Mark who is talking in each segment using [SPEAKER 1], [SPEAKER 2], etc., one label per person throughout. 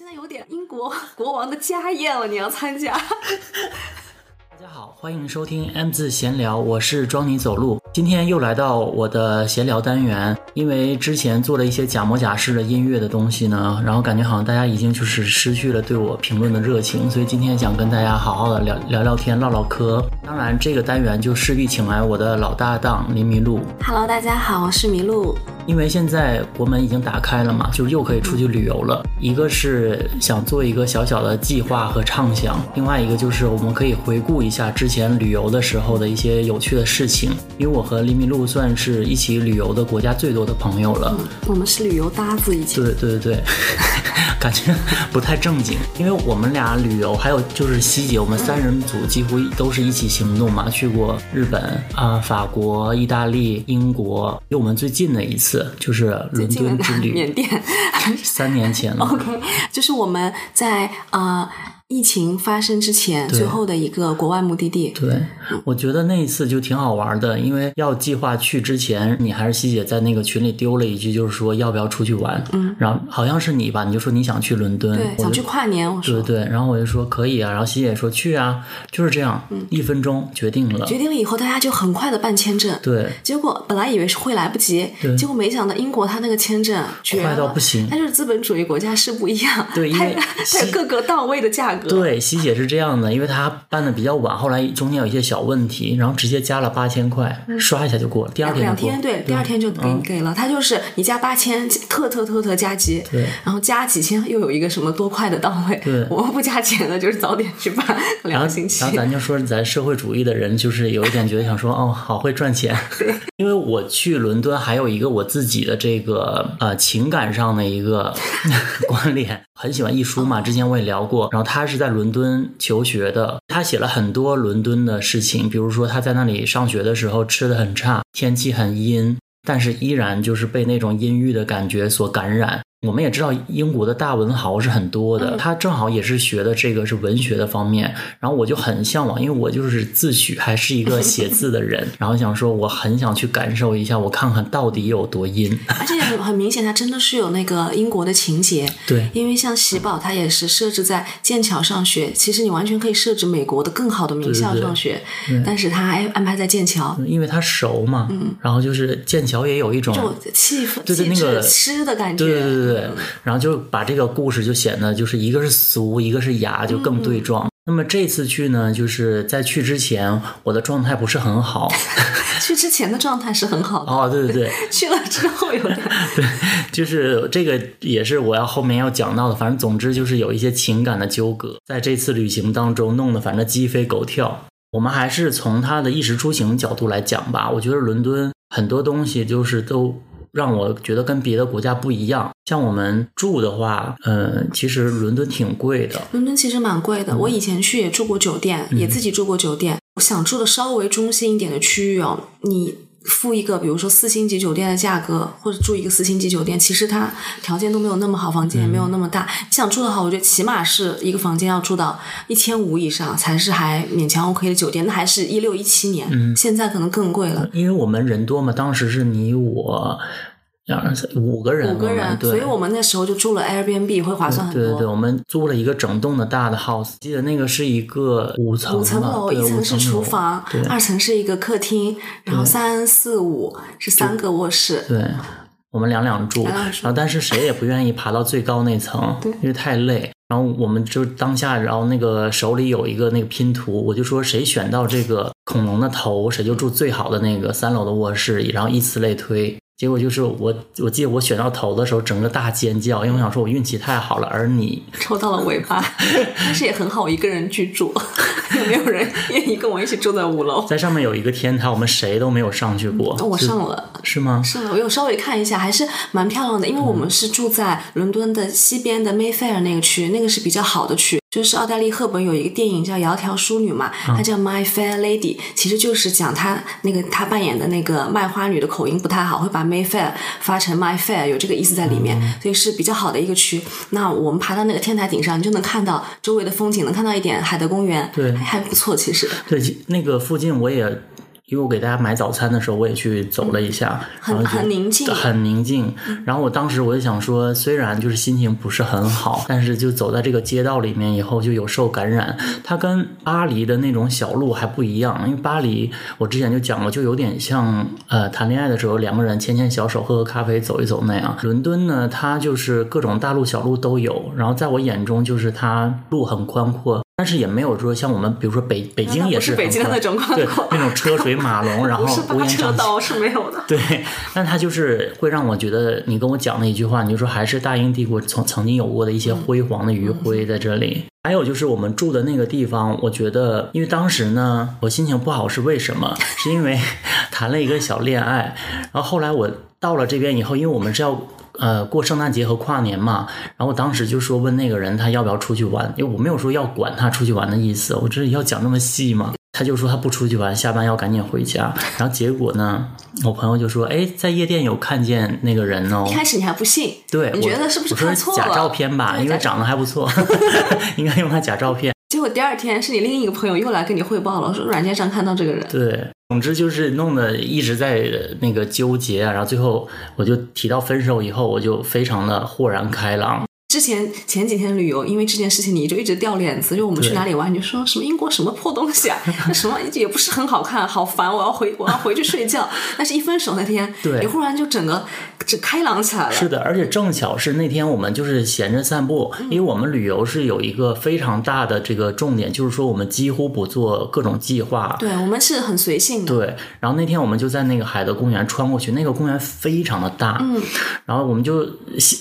[SPEAKER 1] 现在有点英国国王的家宴了，你要参加？
[SPEAKER 2] 大家好，欢迎收听 M 字闲聊，我是装你走路。今天又来到我的闲聊单元，因为之前做了一些假模假式的音乐的东西呢，然后感觉好像大家已经就是失去了对我评论的热情，所以今天想跟大家好好的聊聊聊天、唠唠嗑。当然，这个单元就势必请来我的老搭档林麋鹿。
[SPEAKER 1] Hello，大家好，我是麋鹿。
[SPEAKER 2] 因为现在国门已经打开了嘛，就又可以出去旅游了。一个是想做一个小小的计划和畅想，另外一个就是我们可以回顾一下之前旅游的时候的一些有趣的事情。因为我和林麋鹿算是一起旅游的国家最多的朋友了。
[SPEAKER 1] 我们是旅游搭子，一起
[SPEAKER 2] 对对对对，感觉不太正经。因为我们俩旅游，还有就是希姐，我们三人组几乎都是一起行动嘛，去过日本啊、法国、意大利、英国，离我们最近的一次就是伦敦之旅，
[SPEAKER 1] 缅甸。
[SPEAKER 2] 三年前了。
[SPEAKER 1] OK，就是我们在呃疫情发生之前最后的一个国外目的地。
[SPEAKER 2] 对，我觉得那一次就挺好玩的，因为要计划去之前，你还是西姐在那个群里丢了一句，就是说要不要出去玩，嗯，然后好像是你吧，你就说你想去伦敦，
[SPEAKER 1] 对，想去跨年，我说。
[SPEAKER 2] 对对，然后我就说可以啊，然后西姐说去啊，就是这样，
[SPEAKER 1] 嗯
[SPEAKER 2] 一分钟决定了，
[SPEAKER 1] 决定了以后，大家就很快的办签证。
[SPEAKER 2] 对，
[SPEAKER 1] 结果本来以为是会来不及
[SPEAKER 2] 对，
[SPEAKER 1] 结果没想到英国它那个签证
[SPEAKER 2] 快到不行
[SPEAKER 1] 它就是资本主义国家是不一样，
[SPEAKER 2] 对因为
[SPEAKER 1] 它有各个到位的价格。
[SPEAKER 2] 对，希姐是这样的，因为她办的比较晚，后来中间有一些小问题，然后直接加了八千块，刷一下就过了，第二
[SPEAKER 1] 两两
[SPEAKER 2] 天就过了
[SPEAKER 1] 天，对，第二天就给、
[SPEAKER 2] 你
[SPEAKER 1] 给了。他就是你加八千，特特特特加急，
[SPEAKER 2] 对
[SPEAKER 1] 然后加几千又有一个什么多快的到位。
[SPEAKER 2] 对
[SPEAKER 1] 我们不加钱的，就是早点去办两个星期
[SPEAKER 2] 然。后咱就说咱社会主义的人，就是有一点觉得想说，哦，好会赚钱。因为我去伦敦还有一个我自己的这个呃情感上的一个 关联，很喜欢一书嘛，之前我也聊过。然后他是在伦敦求学的，他写了很多伦敦的事情，比如说他在那里上学的时候吃的很差，天气很阴。但是依然就是被那种阴郁的感觉所感染。我们也知道英国的大文豪是很多的，
[SPEAKER 1] 嗯
[SPEAKER 2] 他正好也是学的这个是文学的方面，然后我就很向往，因为我就是自诩还是一个写字的人，然后想说我很想去感受一下，我看看到底有多阴。
[SPEAKER 1] 而且很很明显，他真的是有那个英国的情节。
[SPEAKER 2] 对
[SPEAKER 1] 因为像喜宝，他也是设置在剑桥上学，其实你完全可以设置美国的更好的名校
[SPEAKER 2] 对对对
[SPEAKER 1] 上学，但是他还安排在剑桥，
[SPEAKER 2] 因为他熟嘛，然后就是剑桥也有一种
[SPEAKER 1] 这种气氛、
[SPEAKER 2] 对对、那个
[SPEAKER 1] 诗的感觉。
[SPEAKER 2] 对对对对对，然后就把这个故事就显得就是一个是俗，一个是雅，就更对撞。那么这次去呢，就是在去之前，我的状态不是很好。
[SPEAKER 1] 去之前的状态是很好的，
[SPEAKER 2] 哦，对对对，
[SPEAKER 1] 去了之后有点。
[SPEAKER 2] 对就是这个也是我要后面要讲到的。反正总之就是有一些情感的纠葛，在这次旅行当中弄得反正鸡飞狗跳。我们还是从他的衣食出行角度来讲吧。我觉得伦敦很多东西就是都让我觉得跟别的国家不一样。像我们住的话，嗯，其实伦敦挺贵的。
[SPEAKER 1] 伦敦其实蛮贵的，我以前去也住过酒店，也自己住过酒店。我想住的稍微中心一点的区域哦，你付一个比如说四星级酒店的价格，或者住一个四星级酒店，其实它条件都没有那么好，房间也没有那么大。你想住的好，我觉得起码是一个房间要住到一千五以上，才是还勉强 OK 的酒店。那还是一六一七年，现在可能更贵了。
[SPEAKER 2] 因为我们人多嘛，当时是你我。二三五个人，
[SPEAKER 1] 五个人，
[SPEAKER 2] 对
[SPEAKER 1] 所以我们那时候就住了 Airbnb，会划算很多。
[SPEAKER 2] 对对对，我们租了一个整栋的大的 house，记得那个是一个五层
[SPEAKER 1] 五层楼，一层是厨房，二层是一个客厅，然后三四五是三个卧室。
[SPEAKER 2] 对，我们两两住，
[SPEAKER 1] 两两住
[SPEAKER 2] 然后但是谁也不愿意爬到最高那层，因为太累。然后我们就当下，然后那个手里有一个那个拼图，我就说谁选到这个恐龙的头，谁就住最好的那个三楼的卧室，然后以此类推。结果就是我，我记得我选到头的时候，整个大尖叫，因为我想说我运气太好了，而你
[SPEAKER 1] 抽到了尾巴，但是也很好，我一个人居住，也 没有人愿意跟我一起住在五楼。
[SPEAKER 2] 在上面有一个天台，我们谁都没有上去过。
[SPEAKER 1] 我上了，
[SPEAKER 2] 是吗？
[SPEAKER 1] 上了，我有稍微看一下，还是蛮漂亮的。因为我们是住在伦敦的西边的 Mayfair 那个区，那个是比较好的区。就是奥黛丽·赫本有一个电影叫《窈窕淑女》嘛，她叫 My Fair Lady，其实就是讲她那个她扮演的那个卖花女的口音不太好，会把 Mayfair 发成 My Fair，有这个意思在里面，所以是比较好的一个区。那我们爬到那个天台顶上，你就能看到周围的风景，能看到一点海德公园，
[SPEAKER 2] 对
[SPEAKER 1] 还还不错，其实。
[SPEAKER 2] 对，那个附近我也因为我给大家买早餐的时候，我也去走了一下，
[SPEAKER 1] 很
[SPEAKER 2] 然后就
[SPEAKER 1] 很宁静
[SPEAKER 2] 很宁静。然后我当时我就想说，虽然就是心情不是很好，但是就走在这个街道里面以后，就有受感染。它跟巴黎的那种小路还不一样，因为巴黎我之前就讲过，就有点像呃谈恋爱的时候两个人牵牵小手、喝喝咖啡、走一走那样。伦敦呢，它就是各种大路小路都有，然后在我眼中就是它路很宽阔。但是也没有说像我们，比如说北北京也
[SPEAKER 1] 是
[SPEAKER 2] 很
[SPEAKER 1] 北京的那种
[SPEAKER 2] 那 种车水马龙，然后
[SPEAKER 1] 不是八
[SPEAKER 2] 乌烟瘴气。
[SPEAKER 1] 车道是没有的。
[SPEAKER 2] 对，但它就是会让我觉得，你跟我讲的一句话，你就说还是大英帝国曾曾经有过的一些辉煌的余晖在这里。还有就是我们住的那个地方，我觉得，因为当时呢，我心情不好是为什么？是因为 谈了一个小恋爱，然后后来我到了这边以后，因为我们是要。呃，过圣诞节和跨年嘛，然后我当时就说问那个人他要不要出去玩，因为我没有说要管他出去玩的意思，我这要讲那么细吗？他就说他不出去玩，下班要赶紧回家。然后结果呢，我朋友就说，哎，在夜店有看见那个人哦
[SPEAKER 1] 一。开始你还不信，
[SPEAKER 2] 对，
[SPEAKER 1] 你觉得是不是
[SPEAKER 2] 我说
[SPEAKER 1] 看错了？
[SPEAKER 2] 假照片吧，因为长得还不错，应该用他假照片。
[SPEAKER 1] 结果第二天是你另一个朋友又来跟你汇报了，说软件上看到这个人。
[SPEAKER 2] 对，总之就是弄得一直在那个纠结啊，然后最后我就提到分手以后，我就非常的豁然开朗。
[SPEAKER 1] 之前前几天旅游，因为这件事情你就一直掉脸子，就我们去哪里玩，你就说什么英国什么破东西啊，那什么也不是很好看，好烦，我要回我要回去睡觉。但是一分手那天，
[SPEAKER 2] 对
[SPEAKER 1] 你忽然就整个这开朗起来了。
[SPEAKER 2] 是的，而且正巧是那天我们就是闲着散步，因为我们旅游是有一个非常大的这个重点，就是说我们几乎不做各种计划。
[SPEAKER 1] 对我们是很随性的。
[SPEAKER 2] 对，然后那天我们就在那个海德公园穿过去，那个公园非常的大，
[SPEAKER 1] 嗯，
[SPEAKER 2] 然后我们就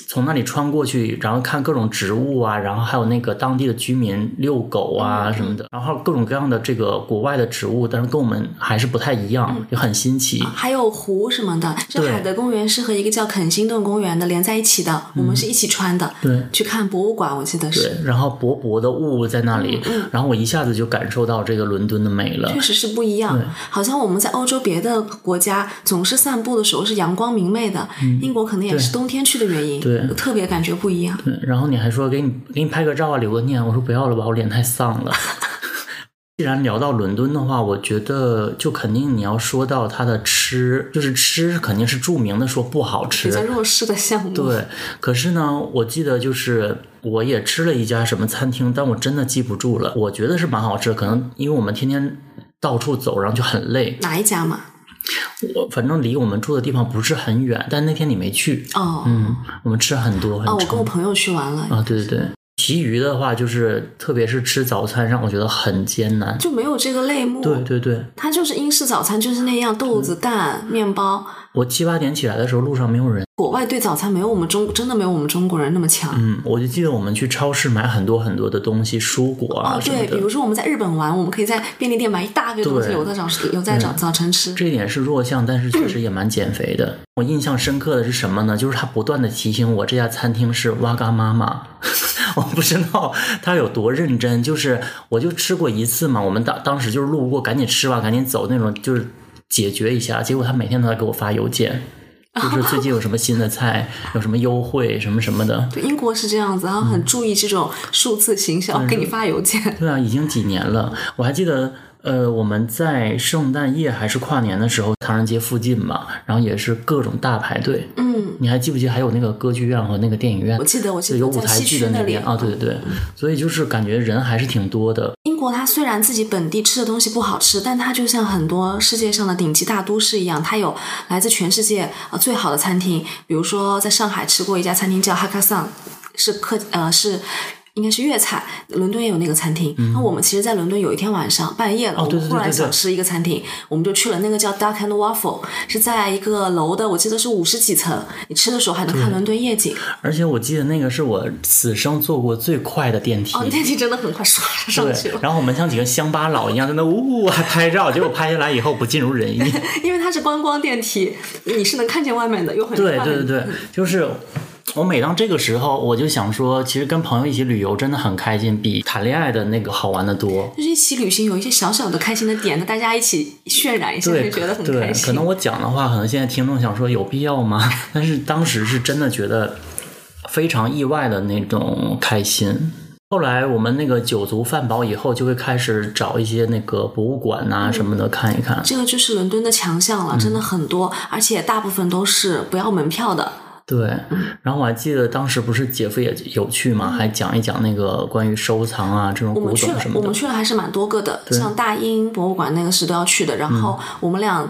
[SPEAKER 2] 从那里穿过去，然后看各种植物啊，然后还有那个当地的居民遛狗
[SPEAKER 1] 嗯
[SPEAKER 2] 啊什么的，然后各种各样的这个国外的植物，但是跟我们还是不太一样，就很新奇。
[SPEAKER 1] 还有湖什么的，这海德公园是和一个叫肯辛顿公园的连在一起的，我们是一起穿的。
[SPEAKER 2] 对
[SPEAKER 1] 去看博物馆，我记得
[SPEAKER 2] 对
[SPEAKER 1] 是，，
[SPEAKER 2] 然后薄薄的雾在那里，然后我一下子就感受到这个伦敦的美了
[SPEAKER 1] 确。实是不一样。好像我们在欧洲别的国家总是散步的时候是阳光明媚的，英国可能也是冬天去的原因，特别感觉不一样。
[SPEAKER 2] 对，然后你还说给你给你拍个照啊，留个念，我说不要了吧，我脸太丧了。既然聊到伦敦的话，我觉得就肯定你要说到它的吃，就是吃肯定是著名的说不好
[SPEAKER 1] 比较
[SPEAKER 2] 吃。
[SPEAKER 1] 弱势的项目，
[SPEAKER 2] 对，可是呢，我记得就是我也吃了一家什么餐厅，但我真的记不住了。我觉得是蛮好吃，可能因为我们天天到处走，然后就很累。
[SPEAKER 1] 哪一家嘛？
[SPEAKER 2] 我反正离我们住的地方不是很远，但那天你没去。
[SPEAKER 1] 哦，
[SPEAKER 2] 嗯，我们吃很多很
[SPEAKER 1] 哦，我跟我朋友去玩了，
[SPEAKER 2] 啊，对对对。其余的话，就是特别是吃早餐，让我觉得很艰难。
[SPEAKER 1] 就没有这个类目。
[SPEAKER 2] 对，对对，
[SPEAKER 1] 它就是英式早餐，就是那样，豆子、蛋、面包。
[SPEAKER 2] 我七八点起来的时候，路上没有人。
[SPEAKER 1] 国外对早餐没有我们中真的没有我们中国人那么强。
[SPEAKER 2] 嗯，我就记得我们去超市买很多很多的东西，蔬果啊
[SPEAKER 1] 哦，对。比如说我们在日本玩，我们可以在便利店买一大堆东西，
[SPEAKER 2] 对
[SPEAKER 1] 留在早留在早早晨吃。
[SPEAKER 2] 这一点是弱项，但是确实也蛮减肥的。我印象深刻的是什么呢？就是他不断的提醒我这家餐厅是哇嘎妈妈。我不知道他有多认真，就是我就吃过一次嘛，我们当当时就是路过，赶紧吃吧，赶紧走那种，就是解决一下。结果他每天都在给我发邮件，就是最近有什么新的菜，有什么优惠，什么什么的。
[SPEAKER 1] 对，英国是这样子，然后很注意这种数字行销，给你发邮件。
[SPEAKER 2] 对啊，已经几年了。我还记得，呃，我们在圣诞夜还是跨年的时候，唐人街附近嘛，然后也是各种大排队。
[SPEAKER 1] 嗯，
[SPEAKER 2] 你还记不记得还有那个歌剧院和那个电影院
[SPEAKER 1] 我？记得，我记得
[SPEAKER 2] 有舞台剧的那边啊，对对对，所以就是感觉人还是挺多的。
[SPEAKER 1] 英国它虽然自己本地吃的东西不好吃，但它就像很多世界上的顶级大都市一样，它有来自全世界呃最好的餐厅。比如说在上海吃过一家餐厅叫哈卡桑，是客呃是。应该是粤菜，伦敦也有那个餐厅。那我们其实，在伦敦有一天晚上半夜了，
[SPEAKER 2] 嗯哦对对
[SPEAKER 1] 我们忽然想吃一个餐厅，我们就去了那个叫 Duck and Waffle，是在一个楼的，我记得是五十几层。你吃的时候还能看伦敦夜景。
[SPEAKER 2] 而且我记得那个是我此生坐过最快的电梯。
[SPEAKER 1] 哦，电梯真的很快，唰上去了。，
[SPEAKER 2] 对然后我们像几个乡巴佬一样在那呜呜还拍照，结果拍下来以后不尽如人意。
[SPEAKER 1] 因为它是观光电梯，你是能看见外面的，又很快
[SPEAKER 2] 对对对对，就是我每当这个时候，我就想说，其实跟朋友一起旅游真的很开心，比谈恋爱的那个好玩的多。
[SPEAKER 1] 就是一起旅行有一些小小的开心的点，那大家一起渲染一下，
[SPEAKER 2] 对，
[SPEAKER 1] 就觉得很开，心。
[SPEAKER 2] 可能我讲的话，可能现在听众想说有必要吗？但是当时是真的觉得非常意外的那种开心。后来我们那个酒足饭饱以后，就会开始找一些那个博物馆呐、什么的看一看。
[SPEAKER 1] 这个就是伦敦的强项了，真的很多，而且大部分都是不要门票的。
[SPEAKER 2] 对，然后我还记得当时不是姐夫也有去嘛，还讲一讲那个关于收藏啊这种古董什，么的
[SPEAKER 1] 我们。去了还是蛮多个的，像大英博物馆那个是都要去的。然后
[SPEAKER 2] 嗯
[SPEAKER 1] 我们俩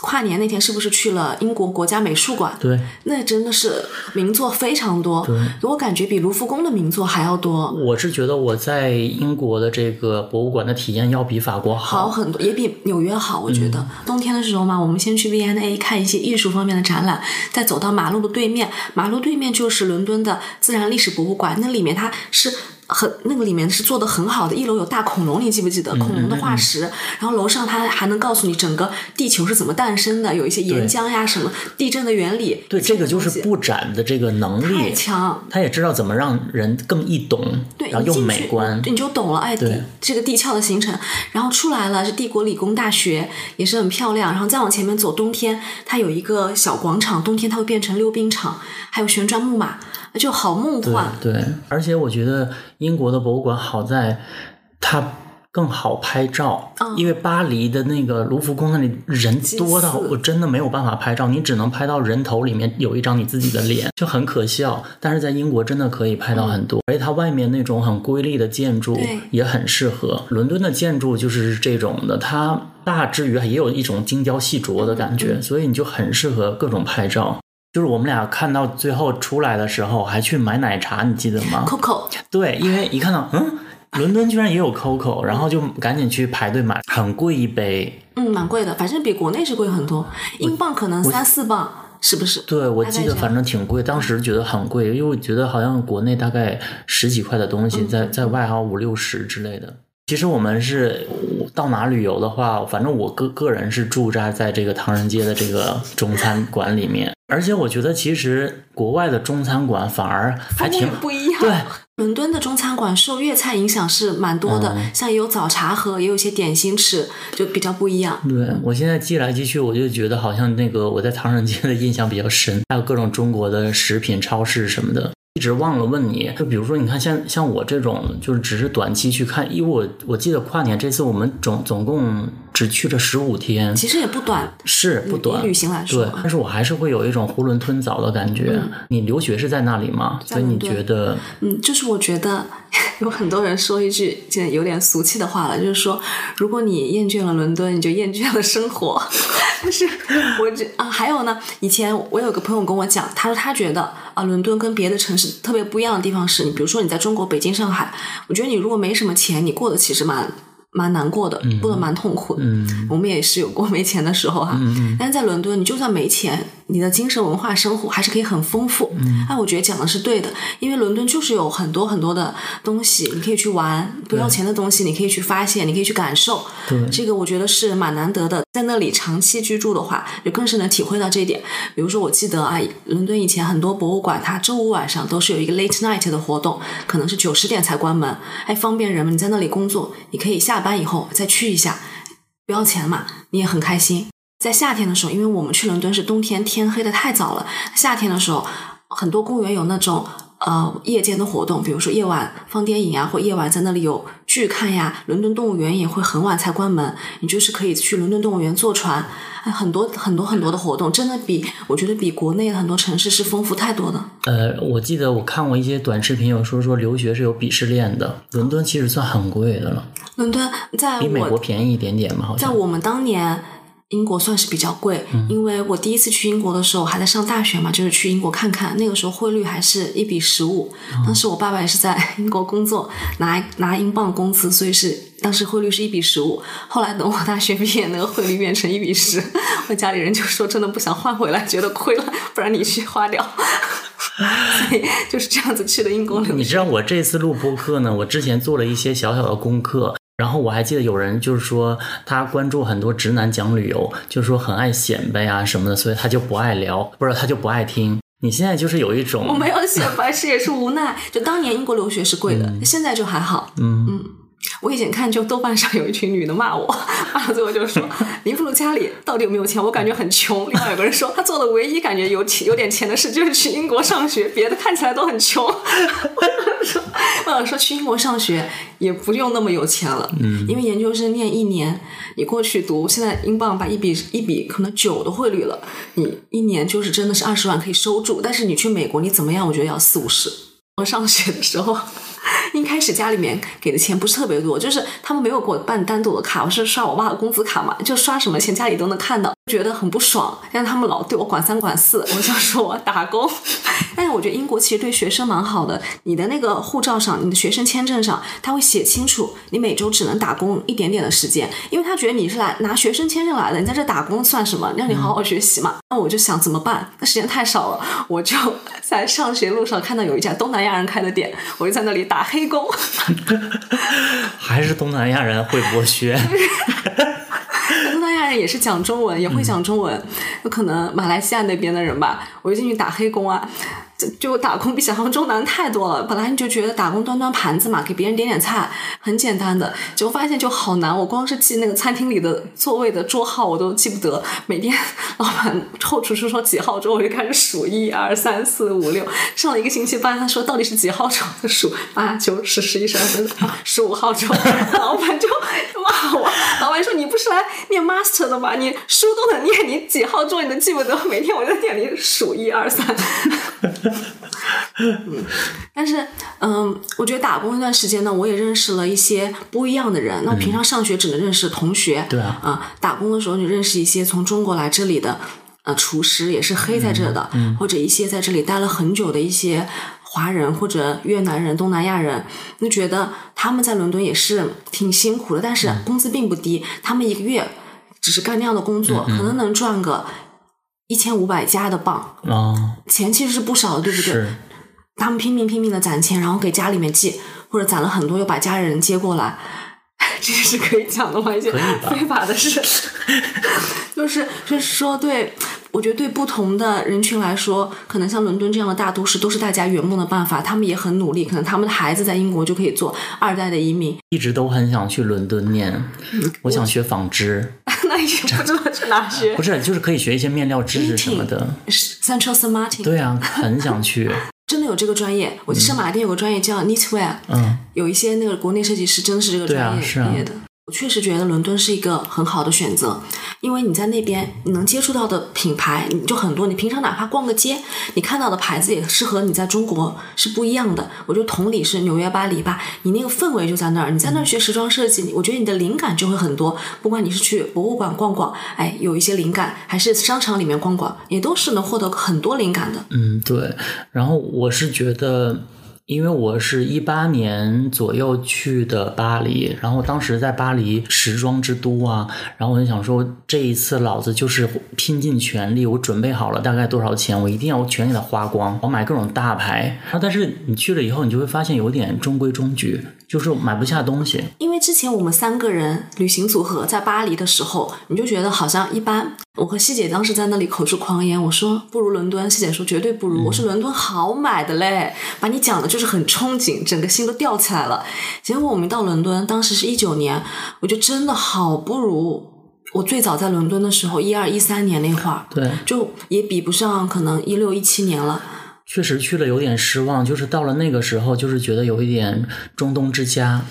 [SPEAKER 1] 跨年那天是不是去了英国国家美术馆？
[SPEAKER 2] 对，
[SPEAKER 1] 那真的是名作非常多，我感觉比卢浮宫的名作还要多，
[SPEAKER 2] 我是觉得我在英国的这个博物馆的体验要比法国
[SPEAKER 1] 好很多，也比纽约好。我觉得、冬天的时候嘛，我们先去 V&A 看一些艺术方面的展览，再走到马路的对面，马路对面就是伦敦的自然历史博物馆，那里面它是。很那个里面是做的很好的，一楼有大恐龙，你记不记得恐龙的化石？然后楼上它还能告诉你整个地球是怎么诞生的，有一些岩浆呀什么地震的原理。
[SPEAKER 2] 对，这个就是布展的这个能力太，
[SPEAKER 1] 强，
[SPEAKER 2] 他也知道怎么让人更易懂，
[SPEAKER 1] 对，
[SPEAKER 2] 然后又美观。
[SPEAKER 1] 你就懂了。哎，地
[SPEAKER 2] 对
[SPEAKER 1] 这个地壳的形成，然后出来了是帝国理工大学，也是很漂亮。然后再往前面走，冬天它有一个小广场，冬天它会变成溜冰场，还有旋转木马，就好梦幻。
[SPEAKER 2] 对，而且我觉得英国的博物馆好在它更好拍照，
[SPEAKER 1] 嗯
[SPEAKER 2] 因为巴黎的那个卢浮宫那里人多到我真的没有办法拍照，你只能拍到人头里面有一张你自己的脸，就很可笑。但是在英国真的可以拍到很多，而且它外面那种很瑰丽的建筑也很适合。伦敦的建筑就是这种的，它大之余也有一种精雕细琢的感觉，所以你就很适合各种拍照。就是我们俩看到最后出来的时候，还去买奶茶，你记得吗
[SPEAKER 1] ？Coco，
[SPEAKER 2] 对，因为一看到，嗯，伦敦居然也有 COCO，然后就赶紧去排队买，很贵一杯。
[SPEAKER 1] 嗯，蛮贵的，反正比国内是贵很多，英镑可能三四磅，是不是？
[SPEAKER 2] 对，我记得反正挺贵，当时觉得很贵，因为我觉得好像国内大概十几块的东西，在在外好像五六十之类的。其实我们是到哪旅游的话，反正我个个人是驻扎在这个唐人街的这个中餐馆里面，而且我觉得其实国外的中餐馆反而还挺
[SPEAKER 1] 不一样。
[SPEAKER 2] 对，
[SPEAKER 1] 伦敦的中餐馆受粤菜影响是蛮多的，
[SPEAKER 2] 嗯
[SPEAKER 1] 像也有早茶喝，也有一些点心吃，就比较不一样。
[SPEAKER 2] 对我现在记来记去，我就觉得好像那个我在唐人街的印象比较深，还有各种中国的食品超市什么的。一直忘了问你，就比如说，你看像像我这种，就是只是短期去看，因为我我记得跨年这次我们总总共只去了十五天，
[SPEAKER 1] 其实也不短，
[SPEAKER 2] 是不短
[SPEAKER 1] 以旅行来说啊，
[SPEAKER 2] 对但是我还是会有一种囫囵吞枣的感觉。你留学是在那里吗？所以你觉得
[SPEAKER 1] 嗯，就是我觉得 有很多人说一句现在有点俗气的话了，就是说，如果你厌倦了伦敦，你就厌倦了生活。但是我觉啊，还有呢，以前我有个朋友跟我讲，他说他觉得啊，伦敦跟别的城市特别不一样的地方是，你比如说你在中国北京、上海，我觉得你如果没什么钱，你过得其实蛮。蛮难过的，过得蛮痛苦的。
[SPEAKER 2] 嗯
[SPEAKER 1] 我们也是有过没钱的时候哈、
[SPEAKER 2] 嗯
[SPEAKER 1] 但是在伦敦，你就算没钱，你的精神文化生活还是可以很丰富。
[SPEAKER 2] 嗯
[SPEAKER 1] 哎，我觉得讲的是对的，因为伦敦就是有很多很多的东西，你可以去玩，不要钱的东西，你可以去发现，你可以去感受。
[SPEAKER 2] 对
[SPEAKER 1] 这个我觉得是蛮难得的。在那里长期居住的话，就更是能体会到这一点。比如说，我记得啊，伦敦以前很多博物馆，它周五晚上都是有一个 late night 的活动，可能是九十点才关门，哎，方便人们你在那里工作，你可以下下班以后再去一下，不要钱嘛，你也很开心。在夏天的时候，因为我们去伦敦是冬天，天黑的太早了。夏天的时候，很多公园有那种呃夜间的活动，比如说夜晚放电影啊，或夜晚在那里有剧看呀。伦敦动物园也会很晚才关门，你就是可以去伦敦动物园坐船，哎，很多很多很多的活动，真的比我觉得比国内的很多城市是丰富太多的。
[SPEAKER 2] 呃，我记得我看过一些短视频，有说说留学是有鄙视链的。伦敦其实算很贵的了，
[SPEAKER 1] 伦敦在
[SPEAKER 2] 比美国便宜一点点嘛，好像。
[SPEAKER 1] 在我们当年。英国算是比较贵，因为我第一次去英国的时候还在上大学嘛，就是去英国看看，那个时候汇率还是一比十五。当时我爸爸也是在英国工作，拿拿英镑工资，所以是当时汇率是一比十五。后来等我大学毕业，那个汇率变成一比十，我家里人就说真的不想换回来，觉得亏了，不然你去花掉。所以就是这样子去的英国留学。
[SPEAKER 2] 你知道我这次录播客呢，我之前做了一些小小的功课，然后我还记得有人就是说他关注很多直男讲旅游，就是说很爱显摆啊什么的，所以他就不爱聊，不是他就不爱听。你现在就是有一种
[SPEAKER 1] 我没有显摆，是也是无奈。就当年英国留学是贵的，现在就还好。
[SPEAKER 2] 嗯
[SPEAKER 1] 我以前看就豆瓣上有一群女的骂我，骂到最后就是说林福如家里到底有没有钱？我感觉很穷。另外有个人说他做的唯一感觉有钱有点钱的事就是去英国上学，别的看起来都很穷。我想说，我想说去英国上学也不用那么有钱了，嗯，因为研究生念一年，你过去读，现在英镑把一比一比可能九的汇率了，你一年就是真的是二十万可以收住。但是你去美国，你怎么样？我觉得要四五十。我上学的时候。一开始家里面给的钱不是特别多，就是他们没有给我办单独的卡，我是刷我爸的工资卡嘛，就刷什么钱家里都能看到，觉得很不爽。但他们老对我管三管四，我就说我打工。但是我觉得英国其实对学生蛮好的，你的那个护照上，你的学生签证上，他会写清楚你每周只能打工一点点的时间，因为他觉得你是来拿学生签证来的，你在这打工算什么？让你好好学习嘛。那我就想怎么办？那时间太少了，我就 在上学路上看到有一家东南亚人开的店，我就在那里打黑。工，
[SPEAKER 2] 还是东南亚人会剥削。
[SPEAKER 1] 东南亚人也是讲中文，也会讲中文。有可能马来西亚那边的人吧，我就进去打黑工啊。就打工比想象中难太多了。本来你就觉得打工端端盘子嘛，给别人点点菜很简单的，结果发现就好难。我光是记那个餐厅里的座位的桌号我都记不得。每天老板后厨师说几号桌，我就开始数一二三四五六。上了一个星期班，他说到底是几号桌？数八九十十一十二十三十五号桌。老板就哇骂我，老板说你不是来念 master 的吗？你书都能念，你几号桌你都记不得。每天我在店里数一二三。嗯，但是，嗯，我觉得打工一段时间呢，我也认识了一些不一样的人。那平常上学只能认识同学，
[SPEAKER 2] 对啊，
[SPEAKER 1] 啊，打工的时候你认识一些从中国来这里的呃厨师，也是黑在这的，或者一些在这里待了很久的一些华人或者越南人、东南亚人，你觉得他们在伦敦也是挺辛苦的，但是工资并不低，他们一个月只是干那样的工作，可能能赚个。一千五百加的磅，钱其实是不少的，对不对？他们拼命拼命的攒钱，然后给家里面寄，或者攒了很多，又把家人接过来，这是可以讲的吗？一些非法的事，就是就是说对。我觉得对不同的人群来说，可能像伦敦这样的大都市都是大家圆梦的办法。他们也很努力，可能他们的孩子在英国就可以做二代的移民。
[SPEAKER 2] 一直都很想去伦敦念，我想学纺织。
[SPEAKER 1] 那也不知道去哪学。
[SPEAKER 2] 不是，就是可以学一些面料知识什么的。
[SPEAKER 1] Central Saint Martin。
[SPEAKER 2] 对啊，很想去。
[SPEAKER 1] 真的有这个专业？我记得圣马丁有个专业叫 Knitwear。嗯。有一些那个国内设计师真的是这个专业毕业的。我确实觉得伦敦是一个很好的选择，因为你在那边你能接触到的品牌就很多，你平常哪怕逛个街，你看到的牌子也是和你在中国是不一样的。我觉得同理是纽约、巴黎吧，你那个氛围就在那儿，你在那儿学时装设计，我觉得你的灵感就会很多。不管你是去博物馆逛逛，哎，有一些灵感，还是商场里面逛逛，也都是能获得很多灵感的。
[SPEAKER 2] 嗯，对。然后我是觉得。因为我是一八年左右去的巴黎，然后当时在巴黎时装之都啊，然后我就想说，这一次老子就是拼尽全力，我准备好了大概多少钱，我一定要全给它花光，我买各种大牌。然后，但是你去了以后，你就会发现有点中规中矩。就是买不下东西，
[SPEAKER 1] 因为之前我们三个人旅行组合在巴黎的时候，你就觉得好像一般。我和西姐当时在那里口出狂言，我说不如伦敦，西姐说绝对不如。我说伦敦好买的嘞，把你讲的就是很憧憬，整个心都吊起来了。结果我们到伦敦，当时是一九年，我就真的好不如我最早在伦敦的时候，一二一三年那会儿，
[SPEAKER 2] 对，
[SPEAKER 1] 就也比不上可能一六一七年了。
[SPEAKER 2] 确实去了有点失望，就是到了那个时候，就是觉得有一点中东之家。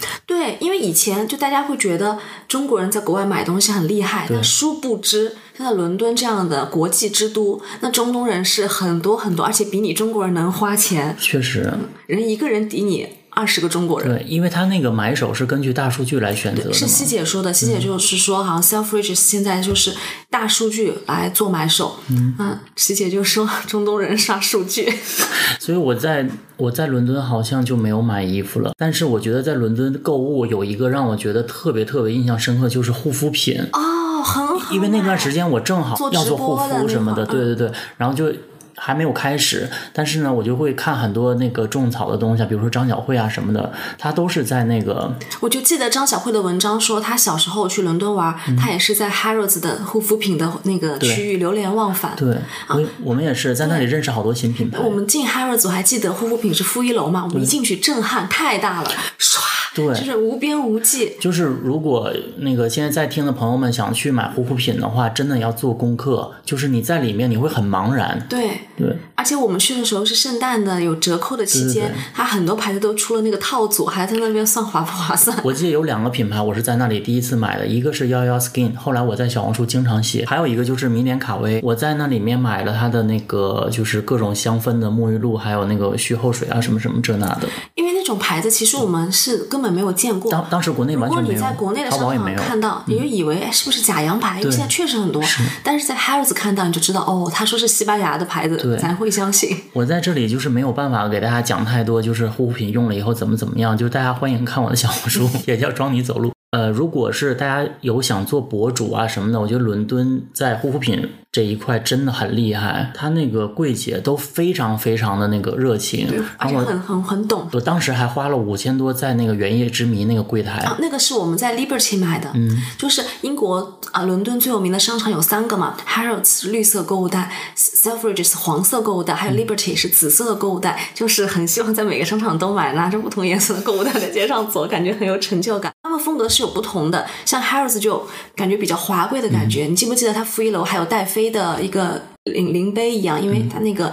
[SPEAKER 1] 以前就大家会觉得中国人在国外买东西很厉害，但殊不知，在伦敦这样的国际之都，那中东人是很多很多，而且比你中国人能花钱。
[SPEAKER 2] 确实，
[SPEAKER 1] 人一个人抵你。二十个中国人，
[SPEAKER 2] 对，因为他那个买手是根据大数据来选择的。
[SPEAKER 1] 是西姐说的，西姐就是说，好像 Selfridges 现在就是大数据来做买手。嗯，西姐就说中东人刷数据。
[SPEAKER 2] 所以我在我在伦敦好像就没有买衣服了，但是我觉得在伦敦购物有一个让我觉得特别特别印象深刻，就是护肤品。
[SPEAKER 1] 哦，很好。
[SPEAKER 2] 因为那段时间我正好要做护肤什么的，对对对，然后就。还没有开始，但是呢，我就会看很多那个种草的东西，比如说张小慧啊什么的，她都是在那个。
[SPEAKER 1] 我就记得张小慧的文章说，她小时候去伦敦玩，他也是在 Harrods 的护肤品的那个区域流连忘返。
[SPEAKER 2] 对，我我们也是在那里认识好多新品牌。
[SPEAKER 1] 我们进 Harrods，我还记得护肤品是负一楼嘛，我们一进去震撼太大了，唰。
[SPEAKER 2] 对
[SPEAKER 1] 就是无边无际。
[SPEAKER 2] 就是如果那个现在在听的朋友们想去买护肤品的话，真的要做功课。就是你在里面你会很茫然。
[SPEAKER 1] 对，
[SPEAKER 2] 对，
[SPEAKER 1] 而且我们去的时候是圣诞的，有折扣的期间它很多牌子都出了那个套组，还在那边算划不划算。
[SPEAKER 2] 我记得有两个品牌，我是在那里第一次买的，一个是幺幺 Skin，后来我在小红书经常写，还有一个就是迷恋卡威，我在那里面买了它的那个就是各种香氛的沐浴露，还有那个续后水啊什么什么这那的。
[SPEAKER 1] 因为那种牌子其实我们是根本没有见过。
[SPEAKER 2] 当当时国内
[SPEAKER 1] 如果你
[SPEAKER 2] 完全没有，
[SPEAKER 1] 在国内的
[SPEAKER 2] 淘
[SPEAKER 1] 商场看到，你就以为哎是不是假洋牌？因为现在确实很多，但是在 Harrods 看到你就知道哦，他说是西班牙的牌子，
[SPEAKER 2] 对
[SPEAKER 1] 咱会相信。
[SPEAKER 2] 我在这里就是没有办法给大家讲太多，就是护肤品用了以后怎么怎么样，就是大家欢迎看我的小红书，也叫装你走路。呃，如果是大家有想做博主啊什么的，我觉得伦敦在护肤品这一块真的很厉害，他那个柜姐都非常非常的那个热情，然后我
[SPEAKER 1] 而且很很很懂。
[SPEAKER 2] 我当时还花了五千多在那个原叶之谜那个柜台，
[SPEAKER 1] 啊，那个是我们在 Liberty 买的，嗯，就是英国啊，伦敦最有名的商场有三个嘛，Harrods 绿色购物袋，Selfridges 是黄色购物袋，还有 Liberty 是紫色的购物袋，就是很希望在每个商场都买，拿着不同颜色的购物袋在街上走，感觉很有成就感。他们风格是有不同的，像 Harrods 就感觉比较华贵的感觉，你记不记得它负一楼还有戴妃的一个领领杯一样，因为他那个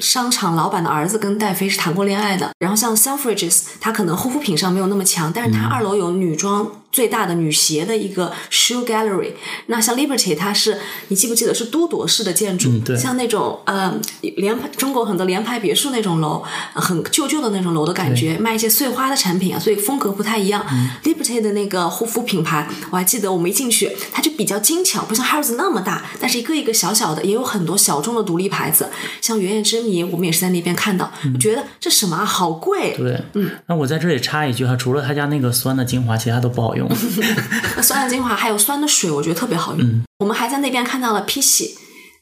[SPEAKER 1] 商场老板的儿子跟戴妃是谈过恋爱的。然后像 Selfridges，它可能护肤品上没有那么强，但是它二楼有女装最大的女鞋的一个 shoe gallery。那像 Liberty，它是你记不记得是都铎式的建筑，像那种呃联中国很多联排别墅那种楼，呃很旧旧的那种楼的感觉，卖一些碎花的产品啊，所以风格不太一样。Liberty 的那个护肤品牌，我还记得我们一进去，它就比较精巧，不像 Harrods 那么大，但是一个一个小小的，也有很多小众的独立牌子，像原野之谜，我们也是在那边看到，我觉得这什么啊，好贵。
[SPEAKER 2] 对，嗯，那我在这里插一句哈，除了他家那个酸的精华，其他都不好用。
[SPEAKER 1] 酸的精华还有酸的水，我觉得特别好用。我们还在那边看到了 P 洗。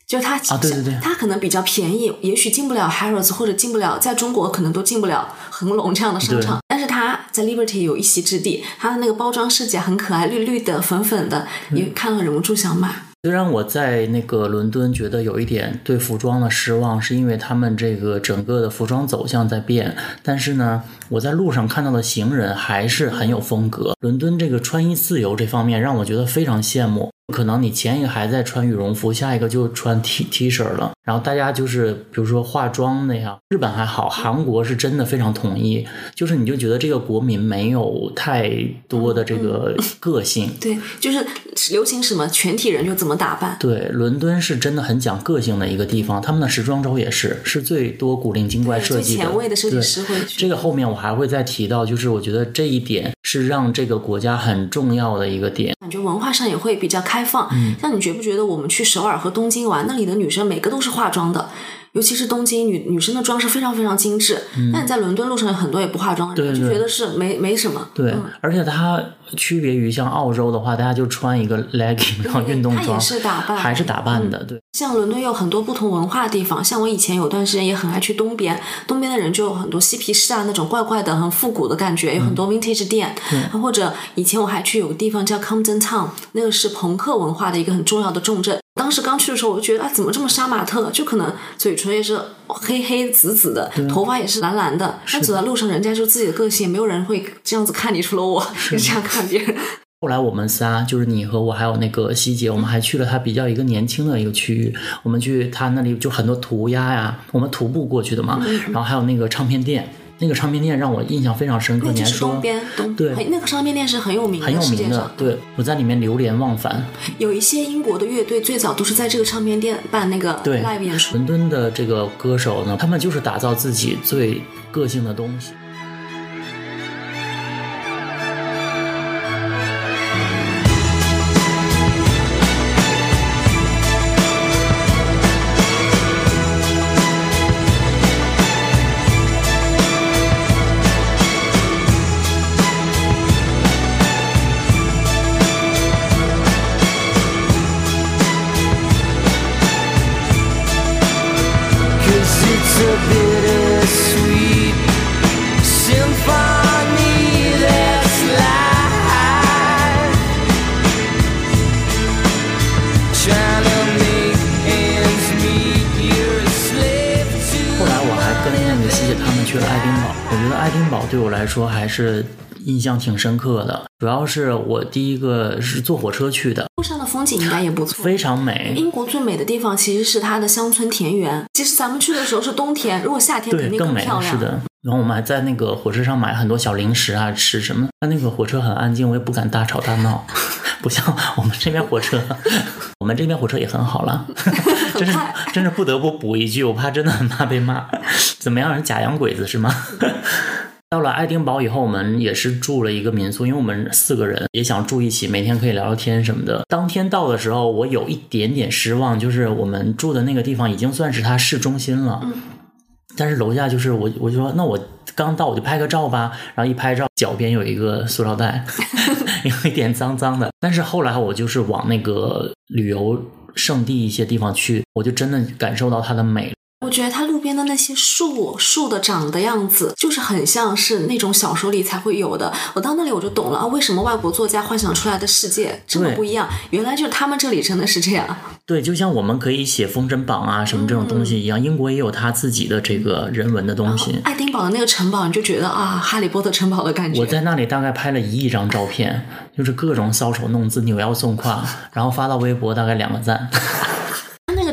[SPEAKER 1] 就它
[SPEAKER 2] 啊对对对
[SPEAKER 1] 它可能比较便宜，也许进不了 Harrods 或者进不了，在中国可能都进不了恒隆这样的商场，但是它在 Liberty 有一席之地，它的那个包装设计很可爱，绿绿的、粉粉的，也看了忍不住想买。
[SPEAKER 2] 虽然我在那个伦敦觉得有一点对服装的失望，是因为他们这个整个的服装走向在变，但是呢，我在路上看到的行人还是很有风格。伦敦这个穿衣自由这方面让我觉得非常羡慕。可能你前一个还在穿羽绒服，下一个就穿 T T 恤了，然后大家就是比如说化妆那样。日本还好，韩国是真的非常统一，就是你就觉得这个国民没有太多的这个个性。
[SPEAKER 1] 对，就是流行什么，全体人就怎么打扮。
[SPEAKER 2] 对，伦敦是真的很讲个性的一个地方，他们的时装周也是是最多古灵精怪设计的，
[SPEAKER 1] 前卫的设计师会去。
[SPEAKER 2] 这个后面我还会再提到，就是我觉得这一点是让这个国家很重要的一个点。
[SPEAKER 1] 感觉文化上也会比较开放。像你觉不觉得我们去首尔和东京玩，那里的女生每个都是化妆的，尤其是东京女女生的妆是非常非常精致。那你在伦敦路上有很多也不化妆的人，
[SPEAKER 2] 对对
[SPEAKER 1] 就觉得是没没什么。
[SPEAKER 2] 对，
[SPEAKER 1] 嗯
[SPEAKER 2] 而且它区别于像澳洲的话，大家就穿一个 legging，然后运动装，
[SPEAKER 1] 是打扮
[SPEAKER 2] 还是打扮的，对。
[SPEAKER 1] 像伦敦有很多不同文化的地方，像我以前有段时间也很爱去东边，东边的人就有很多嬉皮士啊那种怪怪的、很复古的感觉，有很多 vintage 店，或者以前我还去有个地方叫 Camden Town，那个是朋克文化的一个很重要的重镇。当时刚去的时候，我就觉得啊，怎么这么杀马特？就可能嘴唇也是黑黑紫紫的，头发也是蓝蓝的。但走在路上，人家就自己的个性，没有人会这样子看你，除了我，就这样看别人。
[SPEAKER 2] 后来我们仨，就是你和我还有那个西姐，我们还去了他比较一个年轻的一个区域。我们去他那里就很多涂鸦呀，我们徒步过去的嘛。然后还有那个唱片店，那个唱片店让我印象非常深刻。你还说
[SPEAKER 1] 就是东边，东
[SPEAKER 2] 对
[SPEAKER 1] 那个唱片店是很有名的，
[SPEAKER 2] 很有名的对我在里面流连忘返。
[SPEAKER 1] 有一些英国的乐队最早都是在这个唱片店办那个
[SPEAKER 2] 对
[SPEAKER 1] live 演出。
[SPEAKER 2] 伦敦的这个歌手呢，他们就是打造自己最个性的东西。是印象挺深刻的。主要是我第一个是坐火车去的，
[SPEAKER 1] 路上的风景应该也不错。
[SPEAKER 2] 非常美。
[SPEAKER 1] 英国最美的地方其实是它的乡村田园。其实咱们去的时候是冬天，如果夏天肯，定
[SPEAKER 2] 更美
[SPEAKER 1] 漂亮。
[SPEAKER 2] 是的。然后我们还在那个火车上买很多小零食啊，吃什么？它那个火车很安静，我也不敢大吵大闹，不像我们这边火车。我们这边火车也很好了，真是真是不得不补一句，我怕真的很怕被骂。怎么样，是假洋鬼子是吗？到了爱丁堡以后，我们也是住了一个民宿，因为我们四个人也想住一起，每天可以聊聊天什么的。当天到的时候，我有一点点失望，就是我们住的那个地方已经算是它市中心了，但是楼下就是我，我就说那我刚到我就拍个照吧，然后一拍照，脚边有一个塑料袋，有一点脏脏的。但是后来我就是往那个旅游胜地一些地方去，我就真的感受到它的美。
[SPEAKER 1] 我觉得它路边的那些树，树的长的样子，就是很像是那种小说里才会有的。我到那里我就懂了啊，为什么外国作家幻想出来的世界这么不一样？原来就是他们这里真的是这样。
[SPEAKER 2] 对，就像我们可以写《封神榜》啊什么这种东西一样，英国也有他自己的这个人文的东西。
[SPEAKER 1] 爱丁堡的那个城堡，你就觉得啊，哈利波特城堡的感觉。
[SPEAKER 2] 我在那里大概拍了一亿张照片，就是各种搔首弄姿、扭腰送胯，然后发到微博，大概两个赞。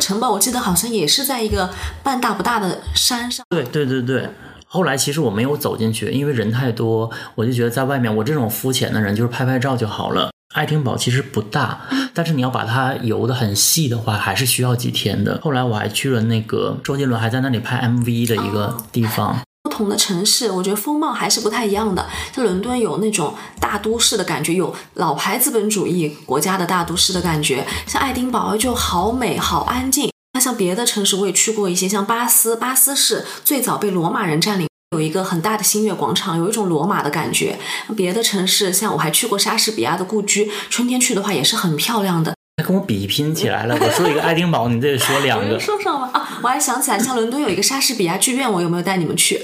[SPEAKER 1] 那个城堡，我记得好像也是在一个半大不大的山上。
[SPEAKER 2] 对对对对。后来其实我没有走进去，因为人太多，我就觉得在外面，我这种肤浅的人就是拍拍照就好了。爱丁堡其实不大，但是你要把它游得很细的话，还是需要几天的。后来我还去了那个周杰伦还在那里拍 MV 的一个地方，
[SPEAKER 1] 不同的城市，我觉得风貌还是不太一样的。像伦敦有那种大都市的感觉，有老牌资本主义国家的大都市的感觉。像爱丁堡就好美好安静。那像别的城市我也去过一些，像巴斯，巴斯是最早被罗马人占领。有一个很大的新月广场，有一种罗马的感觉。别的城市，像我还去过莎士比亚的故居，春天去的话也是很漂亮的。
[SPEAKER 2] 还跟我比拼起来了。我说一个爱丁堡，你得说两个。
[SPEAKER 1] 说上吧啊！我还想起来，像伦敦有一个莎士比亚剧院，我有没有带你们去？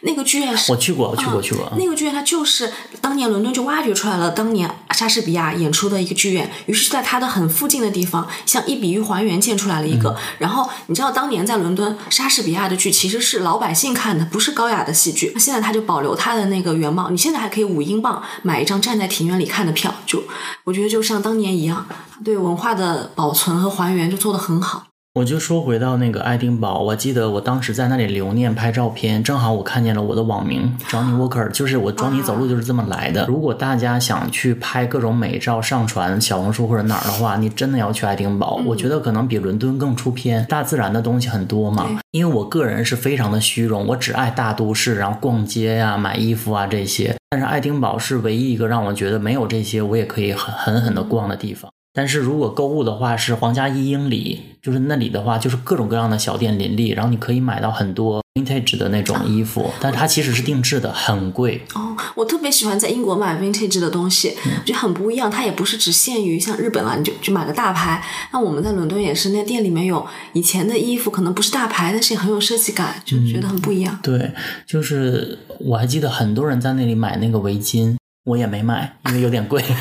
[SPEAKER 1] 那个剧院是
[SPEAKER 2] 我去过，我去过，
[SPEAKER 1] 嗯
[SPEAKER 2] 去过。
[SPEAKER 1] 那个剧院它就是当年伦敦就挖掘出来了当年莎士比亚演出的一个剧院，于是就在它的很附近的地方，像一比一还原建出来了一个。
[SPEAKER 2] 嗯
[SPEAKER 1] 然后你知道当年在伦敦莎士比亚的剧其实是老百姓看的，不是高雅的戏剧。现在它就保留它的那个原貌，你现在还可以五英镑买一张站在庭院里看的票，就我觉得就像当年一样，对文化的保存和还原就做得很好。
[SPEAKER 2] 我就说回到那个爱丁堡，我记得我当时在那里留念拍照片，正好我看见了我的网名 Johnny Walker，就是我 Johnny 走路就是这么来的。如果大家想去拍各种美照上传小红书或者哪儿的话，你真的要去爱丁堡，我觉得可能比伦敦更出片，大自然的东西很多嘛。因为我个人是非常的虚荣，我只爱大都市，然后逛街呀、买衣服啊这些。但是爱丁堡是唯一一个让我觉得没有这些，我也可以很狠狠的逛的地方。但是如果购物的话，是皇家一英里，就是那里的话，就是各种各样的小店林立，然后你可以买到很多 vintage 的那种衣服，但它其实是定制的，很贵。
[SPEAKER 1] 哦，我特别喜欢在英国买 vintage 的东西，我觉得很不一样。它也不是只限于像日本啊，你就就买个大牌。那我们在伦敦也是，那店里面有以前的衣服，可能不是大牌，但是也很有设计感，就觉得很不一样。
[SPEAKER 2] 对，就是我还记得很多人在那里买那个围巾，我也没买，因为有点贵。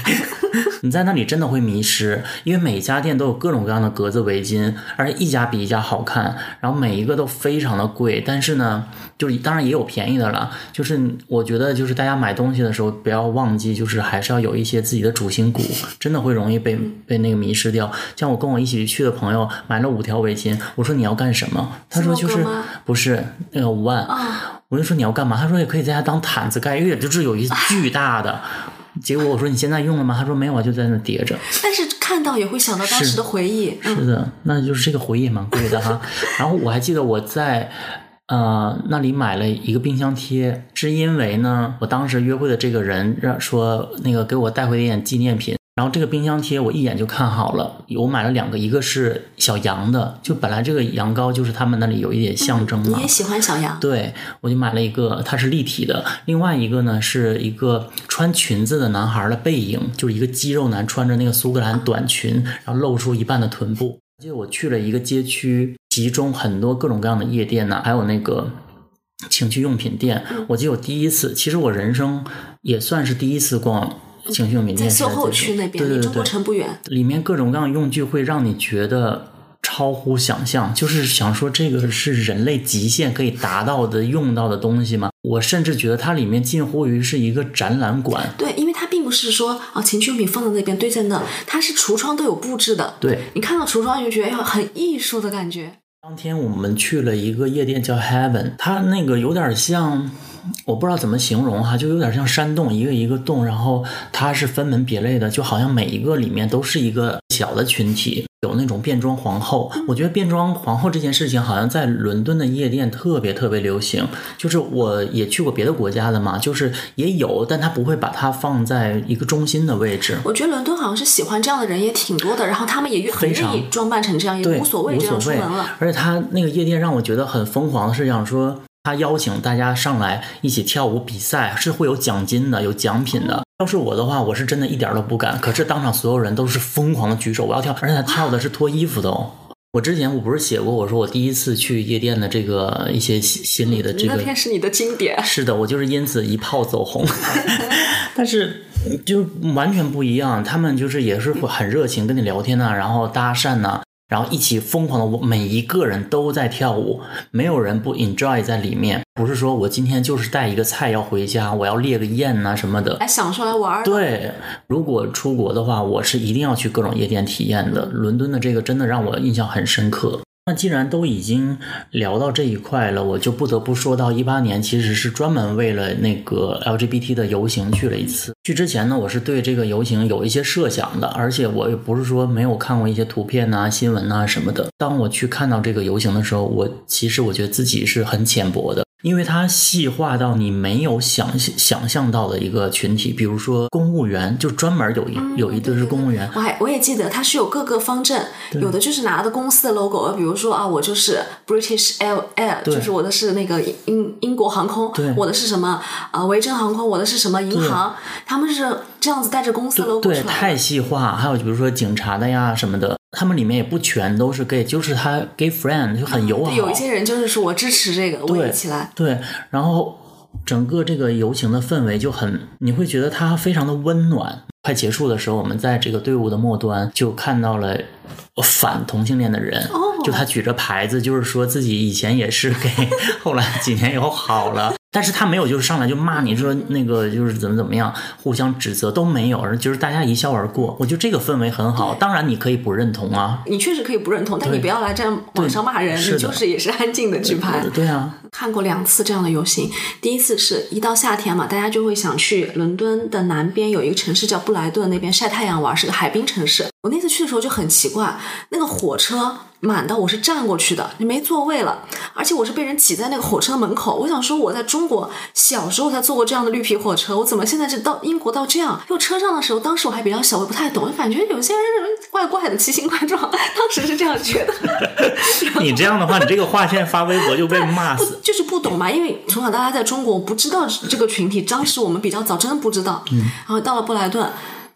[SPEAKER 2] 你在那里真的会迷失，因为每家店都有各种各样的格子围巾，而且一家比一家好看，然后每一个都非常的贵。但是呢，就是当然也有便宜的了。就是我觉得，就是大家买东西的时候不要忘记，就是还是要有一些自己的主心骨，真的会容易被被那个迷失掉。像我跟我一起去的朋友买了五条围巾，我说你要干什么？他说就是不是那个五万。
[SPEAKER 1] 啊，
[SPEAKER 2] 我就说你要干嘛？他说也可以在家当毯子盖，因为就是有一巨大的。结果我说你现在用了吗？他说没有啊，就在那叠着。
[SPEAKER 1] 但是看到也会想到当时的回忆。嗯，
[SPEAKER 2] 是的，那就是这个回忆也蛮贵的哈。然后我还记得我在呃那里买了一个冰箱贴，是因为呢，我当时约会的这个人让说那个给我带回一点纪念品。然后这个冰箱贴我一眼就看好了，我买了两个，一个是小羊的，就本来这个羊羔就是他们那里有一点象征嘛。
[SPEAKER 1] 你也喜欢小羊？
[SPEAKER 2] 对，我就买了一个，它是立体的。另外一个呢，是一个穿裙子的男孩的背影，就是一个肌肉男穿着那个苏格兰短裙，然后露出一半的臀部。记得我去了一个街区，集中很多各种各样的夜店呐、还有那个情趣用品店。我记得我第一次，其实我人生也算是第一次逛情趣用品
[SPEAKER 1] 在
[SPEAKER 2] 店，是
[SPEAKER 1] SOHO 区那边，离中国
[SPEAKER 2] 对
[SPEAKER 1] 城不远。
[SPEAKER 2] 里面各种各样的用具会让你觉得超乎想象，就是想说这个是人类极限可以达到的用到的东西吗？我甚至觉得它里面近乎于是一个展览馆。
[SPEAKER 1] 对，因为它并不是说啊情趣用品放在那边堆在那，它是橱窗都有布置的。
[SPEAKER 2] 对，
[SPEAKER 1] 你看到橱窗，你就觉得哎很艺术的感觉。
[SPEAKER 2] 当天我们去了一个夜店叫 Heaven，它那个有点像，我不知道怎么形容哈，就有点像山洞，一个一个洞，然后它是分门别类的，就好像每一个里面都是一个小的群体，有那种变装皇后。我觉得变装皇后这件事情好像在伦敦的夜店特别特别流行，就是我也去过别的国家的嘛，就是也有，但他不会把它放在一个中心的位置。
[SPEAKER 1] 我觉得伦敦好像是喜欢这样的人也挺多的，然后他们也愿意装扮成这样，也，无所谓这样出
[SPEAKER 2] 谓
[SPEAKER 1] 门了。。
[SPEAKER 2] 而且他那个夜店让我觉得很疯狂的是，想说他邀请大家上来一起跳舞比赛，是会有奖金的，有奖品的。要是我的话，我是真的一点儿都不敢。可是当场所有人都是疯狂的举手，我要跳，而且他跳的是脱衣服的哦。我之前我不是写过，我说我第一次去夜店的这个一些心心理的这个
[SPEAKER 1] 那
[SPEAKER 2] 个
[SPEAKER 1] 篇是你的经典，
[SPEAKER 2] 是的，我就是因此一炮走红，但是就完全不一样。他们就是也是会很热情跟你聊天呐、然后搭讪呐、然后一起疯狂的，舞每一个人都在跳舞，没有人不 enjoy 在里面。不是说我今天就是带一个菜要回家，我要列个宴呐、什么的。
[SPEAKER 1] 来享受来玩儿。
[SPEAKER 2] 对，如果出国的话，我是一定要去各种夜店体验的。伦敦的这个真的让我印象很深刻。那既然都已经聊到这一块了，我就不得不说到一八年，其实是专门为了那个 LGBT 的游行去了一次。去之前呢，我是对这个游行有一些设想的，而且我也不是说没有看过一些图片呐、新闻呐、什么的。当我去看到这个游行的时候，我其实我觉得自己是很浅薄的。因为它细化到你没有想想象到的一个群体，比如说公务员，就专门有一、有一对是公务员，
[SPEAKER 1] 我还我也记得它是有各个方阵，有的就是拿的公司的 logo，比如说啊，我就是 British Air Air，就是我的是那个英英国航空
[SPEAKER 2] 对，
[SPEAKER 1] 我的是什么啊维珍航空，我的是什么银行，他们是这样子带着公司
[SPEAKER 2] 对，太。细化。还有比如说警察的呀什么的，他们里面也不全都是 gay，就是他 gay friend 就很友好。
[SPEAKER 1] 对，有一些人就是说我支持这个，我也一起来。
[SPEAKER 2] 对，然后整个这个游行的氛围就很，你会觉得它非常的温暖。快结束的时候，我们在这个队伍的末端就看到了反同性恋的人，
[SPEAKER 1] 哦
[SPEAKER 2] 就他举着牌子，就是说自己以前也是 gay，后来几年以后好了。但是他没有就是上来就骂你说那个就是怎么怎么样，互相指责都没有，而就是大家一笑而过。我觉得这个氛围很好。当然你可以不认同啊，
[SPEAKER 1] 你确实可以不认同，但你不要来这样网上骂人，你就是也是安静的去拍。
[SPEAKER 2] 对啊，
[SPEAKER 1] 看过两次这样的游行，第一次是一到夏天嘛，大家就会想去伦敦的南边有一个城市叫布莱顿，那边晒太阳玩，是个海滨城市。我那次去的时候就很奇怪，那个火车满到我是站过去的，你没座位了，而且我是被人挤在那个火车门口。我想说我在中国小时候才坐过这样的绿皮火车，我怎么现在就到英国到这样？就车上的时候，当时我还比较小，我也不太懂，就感觉有些人怪怪的，奇形怪状，当时是这样觉得。
[SPEAKER 2] 你这样的话，你这个划线发微博就被骂死。
[SPEAKER 1] 就是不懂嘛，因为从小到大在中国，我不知道这个群体。当时我们比较早，真的不知道。嗯，然后到了布莱顿，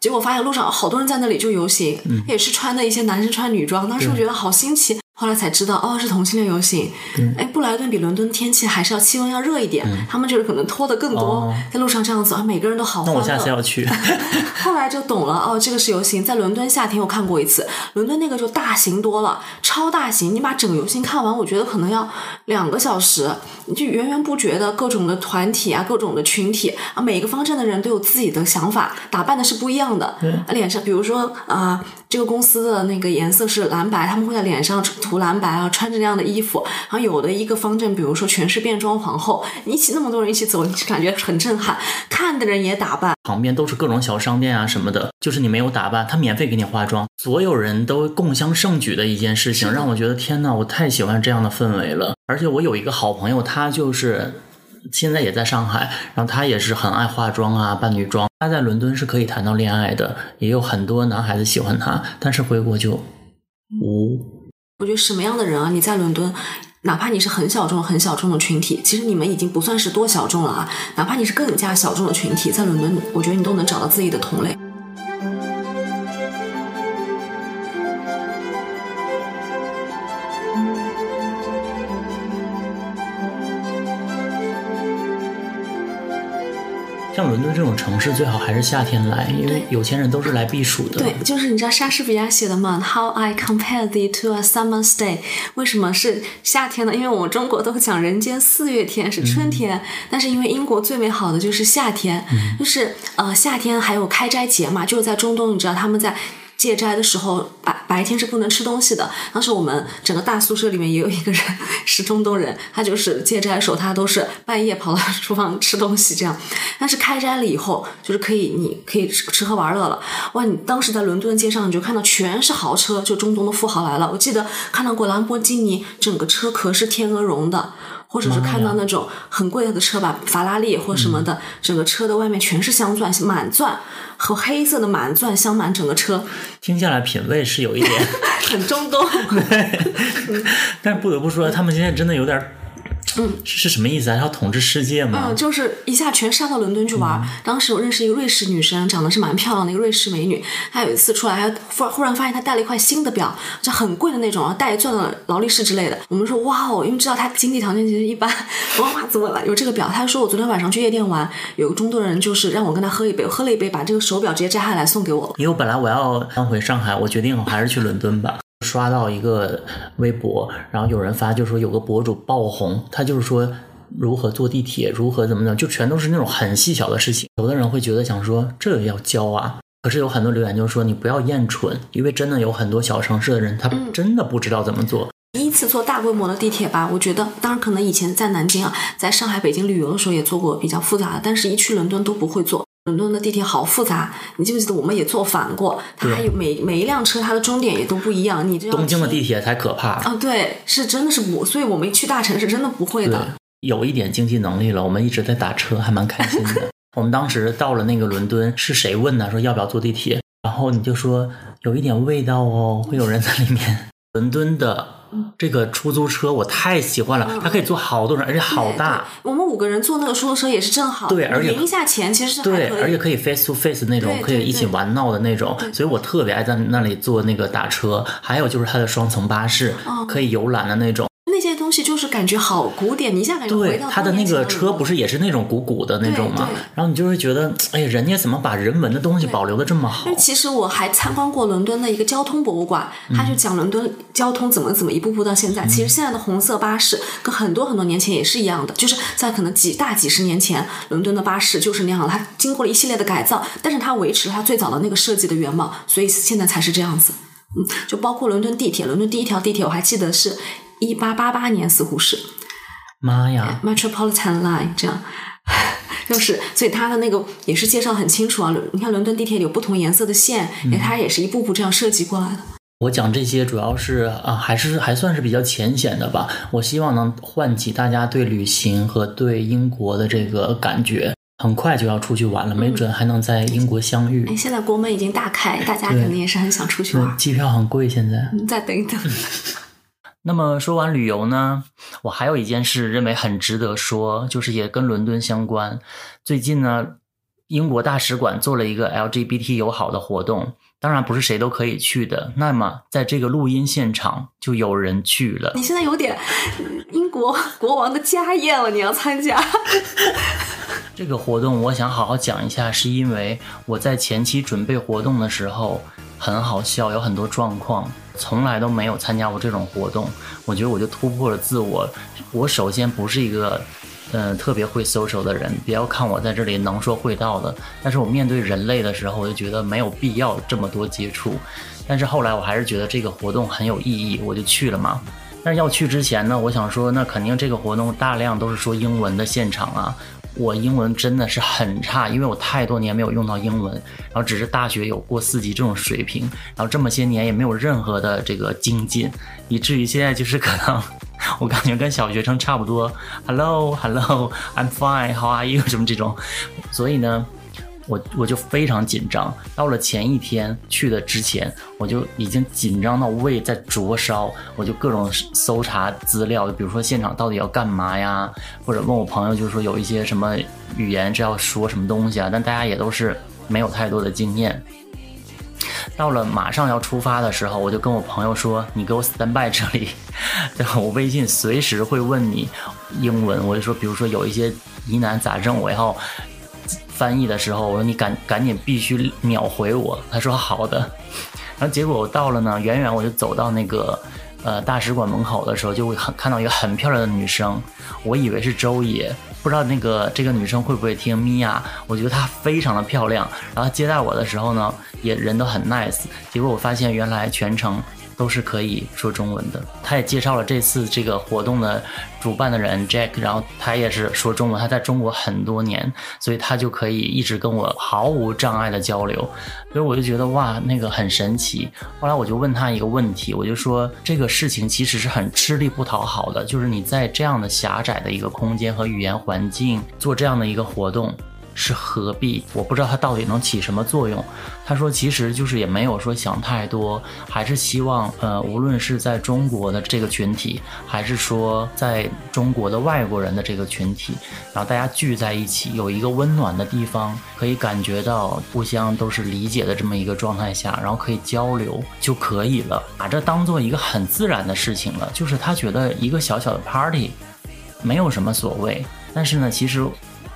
[SPEAKER 1] 结果发现路上好多人在那里就游行，也是穿的一些男生穿女装。当时我觉得好新奇，后来才知道哦是同性恋游行。哎，布莱顿比伦敦天气还是要气温要热一点，他们就是可能脱的更多，
[SPEAKER 2] 哦
[SPEAKER 1] 在路上这样走，啊每个人都好欢乐。
[SPEAKER 2] 那我下次要去。
[SPEAKER 1] 后来就懂了哦，这个是游行，在伦敦夏天我看过一次，伦敦那个就大型多了，超大型，你把整个游行看完，我觉得可能要两个小时，你就源源不绝的各种的团体啊，各种的群体啊，每个方阵的人都有自己的想法，打扮的是不一样的，啊脸上比如说啊、这个公司的那个颜色是蓝白，他们会在脸上涂蓝白啊，穿着那样的衣服，然后有的一个方阵，比如说全是变装皇后，你一起那么多人一起走，你就感觉很震撼，看的人也打扮。
[SPEAKER 2] 旁边都是各种小商店啊什么的，就是你没有打扮，他免费给你化妆，所有人都共襄盛举的一件事情，让我觉得天呐，我太喜欢这样的氛围了。而且我有一个好朋友，他就是现在也在上海，然后他也是很爱化妆啊，扮女装。他在伦敦是可以谈到恋爱的，也有很多男孩子喜欢他，但是回国就无。
[SPEAKER 1] 我觉得什么样的人啊？你在伦敦，哪怕你是很小众、很小众的群体，其实你们已经不算是多小众了啊。哪怕你是更加小众的群体，在伦敦，我觉得你都能找到自己的同类。
[SPEAKER 2] 像伦敦这种城市，最好还是夏天来，因为有钱人都是来避暑的。
[SPEAKER 1] 对，就是你知道莎士比亚写的嘛，How I compare thee to a summer's day，为什么是夏天呢？因为我们中国都讲人间四月天是春天，但是因为英国最美好的就是夏天，就是呃夏天还有开斋节嘛，就是在中东，你知道他们在。戒斋的时候，白白天是不能吃东西的。当时我们整个大宿舍里面也有一个人 是中东人，他就是戒斋的时候，他都是半夜跑到厨房吃东西这样。但是开斋了以后，就是可以，你可以吃吃喝玩乐了。哇，你当时在伦敦街上，你就看到全是豪车，就中东的富豪来了。我记得看到过兰博基尼，整个车壳是天鹅绒的。或者是看到那种很贵的车吧，法拉利或什么的，整个车的外面全是镶钻，满钻和黑色的满钻镶满整个车，
[SPEAKER 2] 听下来品味是有一点，
[SPEAKER 1] 很中东。
[SPEAKER 2] 但不得不说，他们现在真的有点儿，嗯，是什么意思啊？要统治世界吗？
[SPEAKER 1] 嗯，就是一下全杀到伦敦去玩。当时我认识一个瑞士女生，长得是蛮漂亮的一个瑞士美女。她有一次出来，还忽忽然发现她戴了一块新的表，就很贵的那种，然后带钻的劳力士之类的。我们说哇哦，因为知道她经济条件其实一般。哇，怎么了？有这个表？她说我昨天晚上去夜店玩，有个中东人就是让我跟他喝一杯，我喝了一杯，把这个手表直接摘下来送给我了。
[SPEAKER 2] 因为我本来我要搬回上海，我决定我还是去伦敦吧。刷到一个微博，然后有人发，就说有个博主爆红，他就是说如何坐地铁，如何怎么怎么，就全都是那种很细小的事情。有的人会觉得想说这也要教啊，可是有很多留言就是说你不要厌蠢，因为真的有很多小城市的人他真的不知道怎么做。
[SPEAKER 1] 第一次坐大规模的地铁吧，我觉得，当然可能以前在南京啊，在上海、北京旅游的时候也坐过比较复杂的，但是一去伦敦都不会坐。伦敦的地铁好复杂，你记不记得我们也坐反过？它还有每每一辆车它的终点也都不一样，你这样
[SPEAKER 2] 东京的地铁才可怕。
[SPEAKER 1] 啊，对，是真的是不，所以我们去大城市真的不会的。，
[SPEAKER 2] 有一点经济能力了，我们一直在打车，还蛮开心的。我们当时到了那个伦敦，是谁问的？说要不要坐地铁？然后你就说有一点味道哦，会有人在里面。伦敦的这个出租车我太喜欢了，它可以坐好多人，而且好大。
[SPEAKER 1] 我们五个人坐那个出租车也是正好，
[SPEAKER 2] 对而且
[SPEAKER 1] 匀一下钱其实
[SPEAKER 2] 对，而且可以 face to face 那种，可以一起玩闹的那种，所以我特别爱在那里坐那个打车。还有就是它的双层巴士，
[SPEAKER 1] 哦
[SPEAKER 2] 可以游览的那种。
[SPEAKER 1] 西就是感觉好古典，你一下感觉回到，
[SPEAKER 2] 对它的那个车不是也是那种古古的那种吗？然后你就会觉得，哎呀，人家怎么把人文的东西保留的这么好？
[SPEAKER 1] 其实我还参观过伦敦的一个交通博物馆，他就讲伦敦交通怎么怎么一步步到现在。其实现在的红色巴士跟很多很多年前也是一样的，就是在可能几大几十年前，伦敦的巴士就是那样的，它经过了一系列的改造，但是它维持了它最早的那个设计的原貌，所以现在才是这样子。嗯，就包括伦敦地铁，伦敦第一条地铁我还记得是一八八八年，似乎是
[SPEAKER 2] 妈呀
[SPEAKER 1] ！Metropolitan Line 这样。就是，所以它的那个也是介绍很清楚啊。你看伦敦地铁有不同颜色的线，哎，它也是一步步这样设计过来的。
[SPEAKER 2] 我讲这些主要是啊，还是还算是比较浅显的吧。我希望能唤起大家对旅行和对英国的这个感觉。很快就要出去玩了，没准还能在英国相遇。
[SPEAKER 1] 哎，现在国门已经大开，大家
[SPEAKER 2] 对
[SPEAKER 1] 肯定也是很想出去玩，。
[SPEAKER 2] 机票很贵现在。
[SPEAKER 1] 你再等一等。
[SPEAKER 2] 那么说完旅游呢，我还有一件事认为很值得说，就是也跟伦敦相关。最近呢，英国大使馆做了一个 LGBT 友好的活动，当然不是谁都可以去的。那么在这个录音现场就有人去了。
[SPEAKER 1] 你现在有点英国国王的家宴了，你要参加？
[SPEAKER 2] 这个活动我想好好讲一下，是因为我在前期准备活动的时候很好笑，有很多状况，从来都没有参加过这种活动。我觉得我就突破了自我。我首先不是一个呃特别会 social 的人，不要看我在这里能说会道的，但是我面对人类的时候，我就觉得没有必要这么多接触。但是后来我还是觉得这个活动很有意义，我就去了嘛。但是要去之前呢，我想说，那肯定这个活动大量都是说英文的现场啊。我英文真的是很差，因为我太多年没有用到英文，然后只是大学有过四级这种水平，然后这么些年也没有任何的这个精进，以至于现在就是可能我感觉跟小学生差不多，Hello，Hello，I'm fine，How are you？什么这种，所以呢。我我就非常紧张，到了前一天去的之前，我就已经紧张到胃在灼烧，我就各种搜查资料，比如说现场到底要干嘛呀，或者问我朋友，就是说有一些什么语言是要说什么东西啊，但大家也都是没有太多的经验。到了马上要出发的时候，我就跟我朋友说：“你给我 stand by 这里，对吧？我微信随时会问你英文。”我就说，比如说有一些疑难杂症，我要翻译的时候，我说你赶赶紧必须秒回我。他说好的。然后结果我到了呢，远远我就走到那个呃大使馆门口的时候，就会很看到一个很漂亮的女生，我以为是周也，不知道那个这个女生会不会听米娅，我觉得她非常的漂亮。然后接待我的时候呢，也人都很 nice。结果我发现原来全程。都是可以说中文的。他也介绍了这次这个活动的主办的人 Jack，然后他也是说中文，他在中国很多年，所以他就可以一直跟我毫无障碍的交流。所以我就觉得哇，那个很神奇。后来我就问他一个问题，我就说这个事情其实是很吃力不讨好的，就是你在这样的狭窄的一个空间和语言环境做这样的一个活动。是何必？我不知道它到底能起什么作用。他说，其实就是也没有说想太多，还是希望，呃，无论是在中国的这个群体，还是说在中国的外国人的这个群体，然后大家聚在一起，有一个温暖的地方，可以感觉到互相都是理解的这么一个状态下，然后可以交流就可以了，把这当做一个很自然的事情了。就是他觉得一个小小的 party 没有什么所谓，但是呢，其实。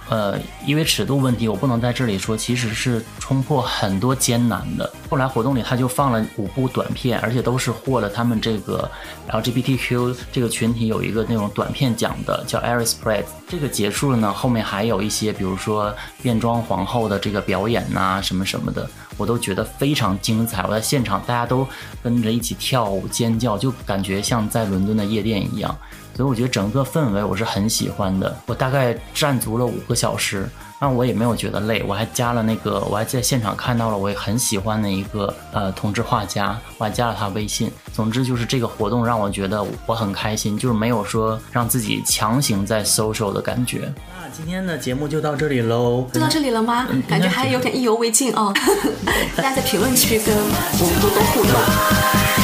[SPEAKER 2] 呃，因为尺度问题，我不能在这里说，其实是冲破很多艰难的。后来活动里他就放了五部短片，而且都是获了他们这个 LGBTQ 这个群体有一个那种短片奖的，叫 Aris Pride。这个结束了呢，后面还有一些，比如说变装皇后的这个表演呐，什么什么的，我都觉得非常精彩。我在现场，大家都跟着一起跳舞尖叫，就感觉像在伦敦的夜店一样。所以我觉得整个氛围我是很喜欢的。我大概站足了五个小时，那我也没有觉得累。我还加了那个，我还在现场看到了我也很喜欢的一个呃同志画家，我还加了他微信。总之就是这个活动让我觉得我很开心，就是没有说让自己强行在 social 的感觉。那今天的节目就到这里喽，
[SPEAKER 1] 就到这里了吗？感觉还有点意犹未尽哦。大家在评论区跟我们多多互动。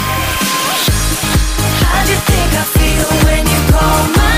[SPEAKER 3] Call my